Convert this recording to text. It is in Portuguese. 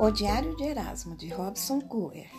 O Diário de Erasmo, de Robson Cooper.